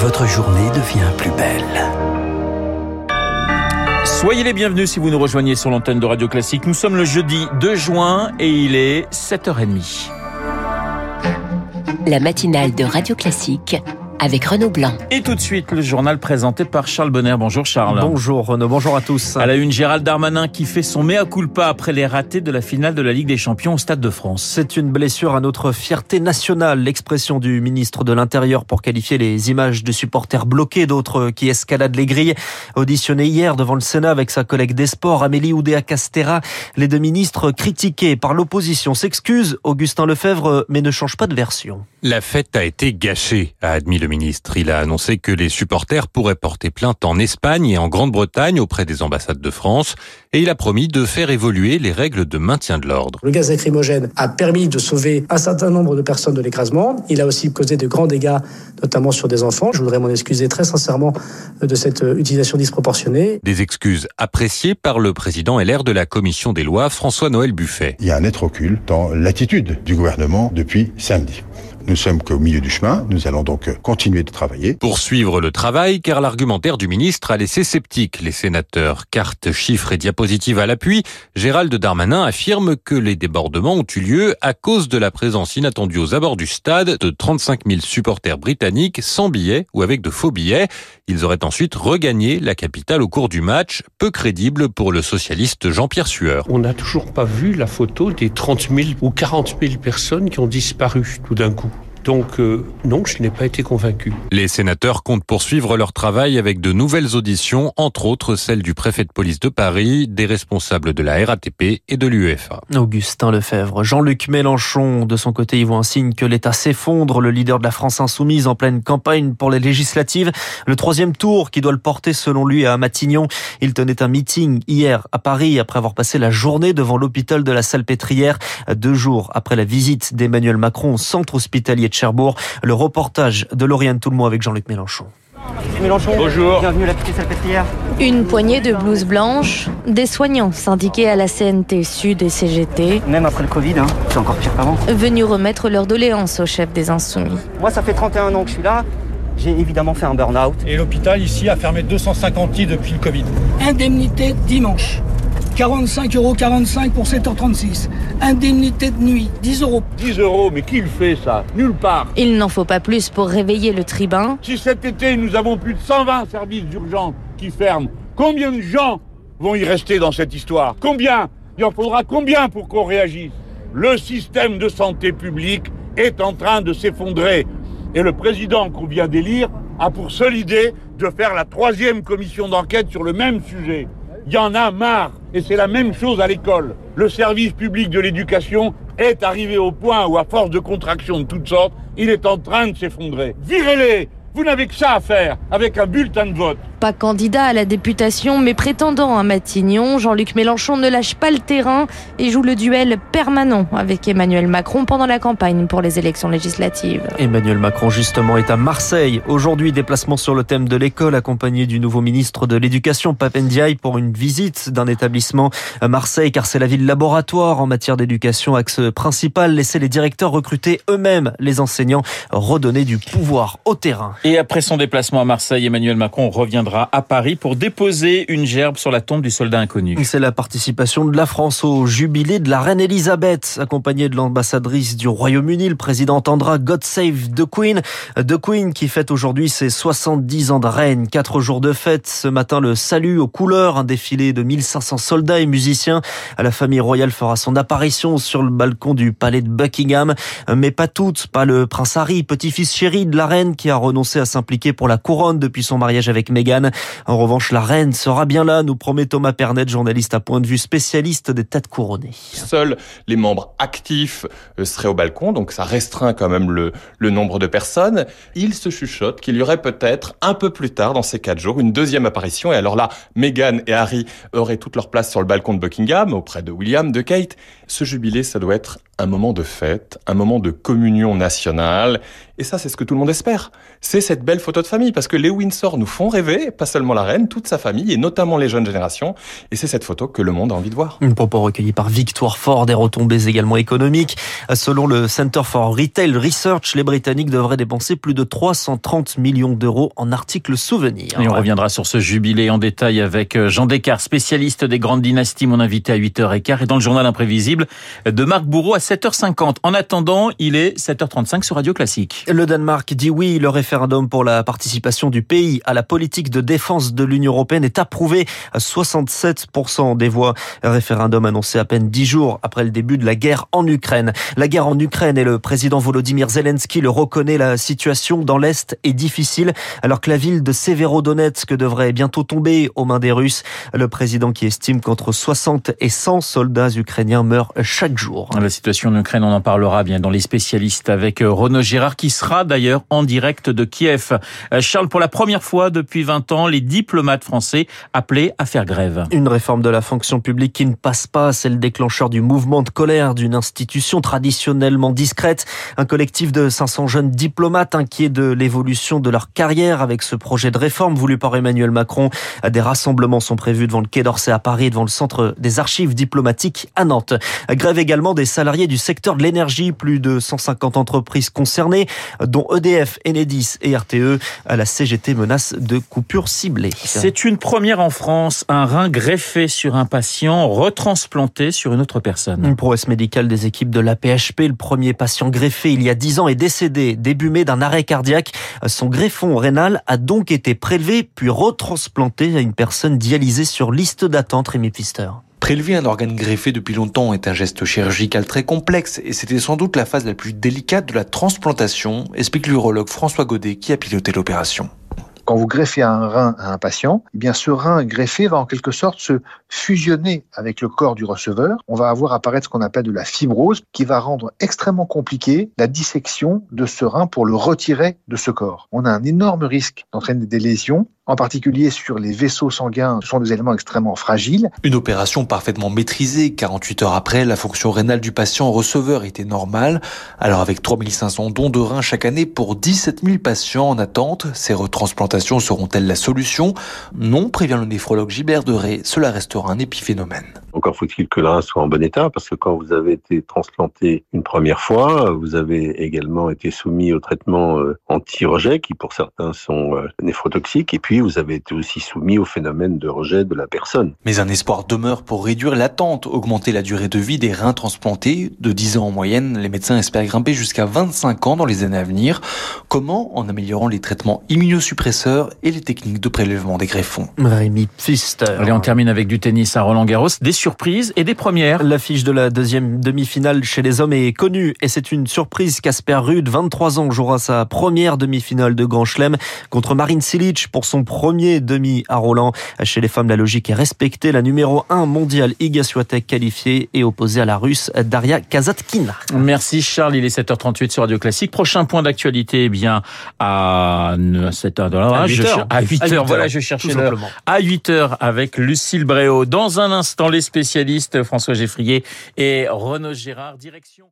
votre journée devient plus belle. Soyez les bienvenus si vous nous rejoignez sur l'antenne de Radio Classique. Nous sommes le jeudi 2 juin et il est 7h30. La matinale de Radio Classique avec Renaud Blanc. Et tout de suite, le journal présenté par Charles Bonner. Bonjour Charles. Bonjour Renaud, bonjour à tous. À la une, Gérald Darmanin qui fait son mea culpa après les ratés de la finale de la Ligue des Champions au Stade de France. C'est une blessure à notre fierté nationale, l'expression du ministre de l'Intérieur pour qualifier les images de supporters bloqués, d'autres qui escaladent les grilles. Auditionné hier devant le Sénat avec sa collègue des Sports, Amélie Oudéa-Castera, les deux ministres critiqués par l'opposition s'excusent, Augustin Lefebvre, mais ne change pas de version. La fête a été gâchée, a admis le ministre. Il a annoncé que les supporters pourraient porter plainte en Espagne et en Grande-Bretagne auprès des ambassades de France et il a promis de faire évoluer les règles de maintien de l'ordre. Le gaz lacrymogène a permis de sauver un certain nombre de personnes de l'écrasement. Il a aussi causé de grands dégâts, notamment sur des enfants. Je voudrais m'en excuser très sincèrement de cette utilisation disproportionnée. Des excuses appréciées par le président LR de la commission des lois, François-Noël Buffet. Il y a un net recul dans l'attitude du gouvernement depuis samedi. Nous sommes qu'au milieu du chemin. Nous allons donc continuer de travailler. Poursuivre le travail, car l'argumentaire du ministre a laissé sceptique les sénateurs. Cartes, chiffres et diapositives à l'appui, Gérald Darmanin affirme que les débordements ont eu lieu à cause de la présence inattendue aux abords du stade de 35 000 supporters britanniques sans billets ou avec de faux billets. Ils auraient ensuite regagné la capitale au cours du match, peu crédible pour le socialiste Jean-Pierre Sueur. On n'a toujours pas vu la photo des 30 000 ou 40 000 personnes qui ont disparu tout d'un coup. Donc euh, non, je n'ai pas été convaincu. Les sénateurs comptent poursuivre leur travail avec de nouvelles auditions, entre autres celle du préfet de police de Paris, des responsables de la RATP et de l'UEFA. Augustin Lefebvre. Jean-Luc Mélenchon, de son côté, y voit un signe que l'État s'effondre. Le leader de la France insoumise en pleine campagne pour les législatives. Le troisième tour qui doit le porter selon lui à Matignon. Il tenait un meeting hier à Paris après avoir passé la journée devant l'hôpital de la Salpêtrière. Deux jours après la visite d'Emmanuel Macron au centre hospitalier de Cherbourg. Le reportage de Lauriane Toulmont avec Jean-Luc Mélenchon. Mélenchon, Bonjour. Bienvenue à la petite salpêtrière. Une poignée de blouses blanches, des soignants syndiqués à la CNT Sud et CGT. Même après le Covid, hein, c'est encore pire qu'avant. Venus remettre leur doléance au chef des Insoumis. Moi, ça fait 31 ans que je suis là. J'ai évidemment fait un burn-out. Et l'hôpital ici a fermé 250 lits depuis le Covid. Indemnité dimanche. 45 euros 45 pour 7h36. Indemnité de nuit, 10 euros. 10 euros, mais qui le fait ça? Nulle part. Il n'en faut pas plus pour réveiller le tribun. Si cet été nous avons plus de 120 services d'urgence qui ferment, combien de gens vont y rester dans cette histoire? Combien? Il en faudra combien pour qu'on réagisse? Le système de santé publique est en train de s'effondrer. Et le président qu'on vient d'élire a pour seule idée de faire la troisième commission d'enquête sur le même sujet. Il y en a marre. Et c'est la même chose à l'école. Le service public de l'éducation est arrivé au point où, à force de contractions de toutes sortes, il est en train de s'effondrer. Virez-les Vous n'avez que ça à faire avec un bulletin de vote. Pas candidat à la députation, mais prétendant à Matignon, Jean-Luc Mélenchon ne lâche pas le terrain et joue le duel permanent avec Emmanuel Macron pendant la campagne pour les élections législatives. Emmanuel Macron, justement, est à Marseille. Aujourd'hui, déplacement sur le thème de l'école, accompagné du nouveau ministre de l'Éducation, Papendiaï, pour une visite d'un établissement à Marseille, car c'est la ville laboratoire en matière d'éducation, axe principal. Laisser les directeurs recruter eux-mêmes les enseignants, redonner du pouvoir au terrain. Et après son déplacement à Marseille, Emmanuel Macron reviendra à Paris pour déposer une gerbe sur la tombe du soldat inconnu. C'est la participation de la France au jubilé de la reine Elisabeth, accompagnée de l'ambassadrice du Royaume-Uni. Le président entendra God Save the Queen. The Queen qui fête aujourd'hui ses 70 ans de reine. Quatre jours de fête. Ce matin, le salut aux couleurs, un défilé de 1500 soldats et musiciens. La famille royale fera son apparition sur le balcon du palais de Buckingham. Mais pas toutes. Pas le prince Harry, petit-fils chéri de la reine qui a renoncé à s'impliquer pour la couronne depuis son mariage avec Meghan. En revanche, la reine sera bien là, nous promet Thomas Pernet, journaliste à point de vue spécialiste des têtes couronnées. Seuls les membres actifs seraient au balcon, donc ça restreint quand même le, le nombre de personnes. Il se chuchote qu'il y aurait peut-être un peu plus tard dans ces quatre jours une deuxième apparition. Et alors là, Meghan et Harry auraient toute leur place sur le balcon de Buckingham, auprès de William, de Kate. Ce jubilé, ça doit être un moment de fête, un moment de communion nationale. Et ça, c'est ce que tout le monde espère. C'est cette belle photo de famille, parce que les Windsor nous font rêver, pas seulement la reine, toute sa famille, et notamment les jeunes générations. Et c'est cette photo que le monde a envie de voir. Une propos recueilli par Victoire Ford, des retombées également économiques. Selon le Center for Retail Research, les Britanniques devraient dépenser plus de 330 millions d'euros en articles souvenirs. Et on reviendra sur ce jubilé en détail avec euh, Jean Descartes, spécialiste des grandes dynasties, mon invité à 8h15, et dans le journal imprévisible de Marc Bourreau à 7h50. En attendant, il est 7h35 sur Radio Classique. Le Danemark dit oui, le référendum pour la participation du pays à la politique de défense de l'Union européenne est approuvé à 67% des voix. Référendum annoncé à peine dix jours après le début de la guerre en Ukraine. La guerre en Ukraine et le président Volodymyr Zelensky le reconnaît, la situation dans l'Est est difficile alors que la ville de Severodonetsk devrait bientôt tomber aux mains des Russes. Le président qui estime qu'entre 60 et 100 soldats ukrainiens meurent chaque jour. La situation en Ukraine, on en parlera bien dans les spécialistes avec Renaud Girard qui sera d'ailleurs en direct de Kiev. Euh, Charles, pour la première fois depuis 20 ans, les diplomates français appelés à faire grève. Une réforme de la fonction publique qui ne passe pas, c'est le déclencheur du mouvement de colère d'une institution traditionnellement discrète. Un collectif de 500 jeunes diplomates inquiets de l'évolution de leur carrière avec ce projet de réforme voulu par Emmanuel Macron. Des rassemblements sont prévus devant le Quai d'Orsay à Paris, devant le centre des archives diplomatiques à Nantes. Grève également des salariés du secteur de l'énergie, plus de 150 entreprises concernées, dont EDF, Enedis et RTE. La CGT menace de coupures ciblées. C'est une première en France, un rein greffé sur un patient, retransplanté sur une autre personne. Une prouesse médicale des équipes de l'APHP. Le premier patient greffé il y a 10 ans est décédé, début mai d'un arrêt cardiaque. Son greffon rénal a donc été prélevé puis retransplanté à une personne dialysée sur liste d'attente, Rémi Pfister. Prélever un organe greffé depuis longtemps est un geste chirurgical très complexe et c'était sans doute la phase la plus délicate de la transplantation, explique l'urologue François Godet qui a piloté l'opération quand vous greffez un rein à un patient, eh bien ce rein greffé va en quelque sorte se fusionner avec le corps du receveur. On va avoir apparaître ce qu'on appelle de la fibrose qui va rendre extrêmement compliqué la dissection de ce rein pour le retirer de ce corps. On a un énorme risque d'entraîner des lésions en particulier sur les vaisseaux sanguins, sont des éléments extrêmement fragiles. Une opération parfaitement maîtrisée. 48 heures après, la fonction rénale du patient receveur était normale. Alors avec 3500 dons de reins chaque année pour 17 000 patients en attente, ces retransplantations seront-elles la solution? Non, prévient le néphrologue Gilbert Deray, cela restera un épiphénomène. Encore faut-il que le rein soit en bon état, parce que quand vous avez été transplanté une première fois, vous avez également été soumis au traitement euh, anti-rejet, qui pour certains sont euh, néphrotoxiques, et puis vous avez été aussi soumis au phénomène de rejet de la personne. Mais un espoir demeure pour réduire l'attente, augmenter la durée de vie des reins transplantés. De 10 ans en moyenne, les médecins espèrent grimper jusqu'à 25 ans dans les années à venir. Comment En améliorant les traitements immunosuppresseurs et les techniques de prélèvement des greffons. Rémi Pfister. Allez, on termine avec du tennis à Roland Garros. Des surprises et des premières. L'affiche de la deuxième demi-finale chez les hommes est connue et c'est une surprise. Casper Ruud, 23 ans, jouera sa première demi-finale de Grand Chelem contre Marine Silic pour son premier demi à Roland. Chez les femmes, la logique est respectée. La numéro 1 mondiale Iga Swiatek qualifiée et opposée à la russe Daria Kazatkina. Merci Charles, il est 7h38 sur Radio Classique. Prochain point d'actualité, eh bien à 7h à 8h. À 8h, voilà, je cherchais l'heure. À 8h avec Lucille Bréau. Dans un instant, les spécialistes François Geffrier et Renaud Gérard, direction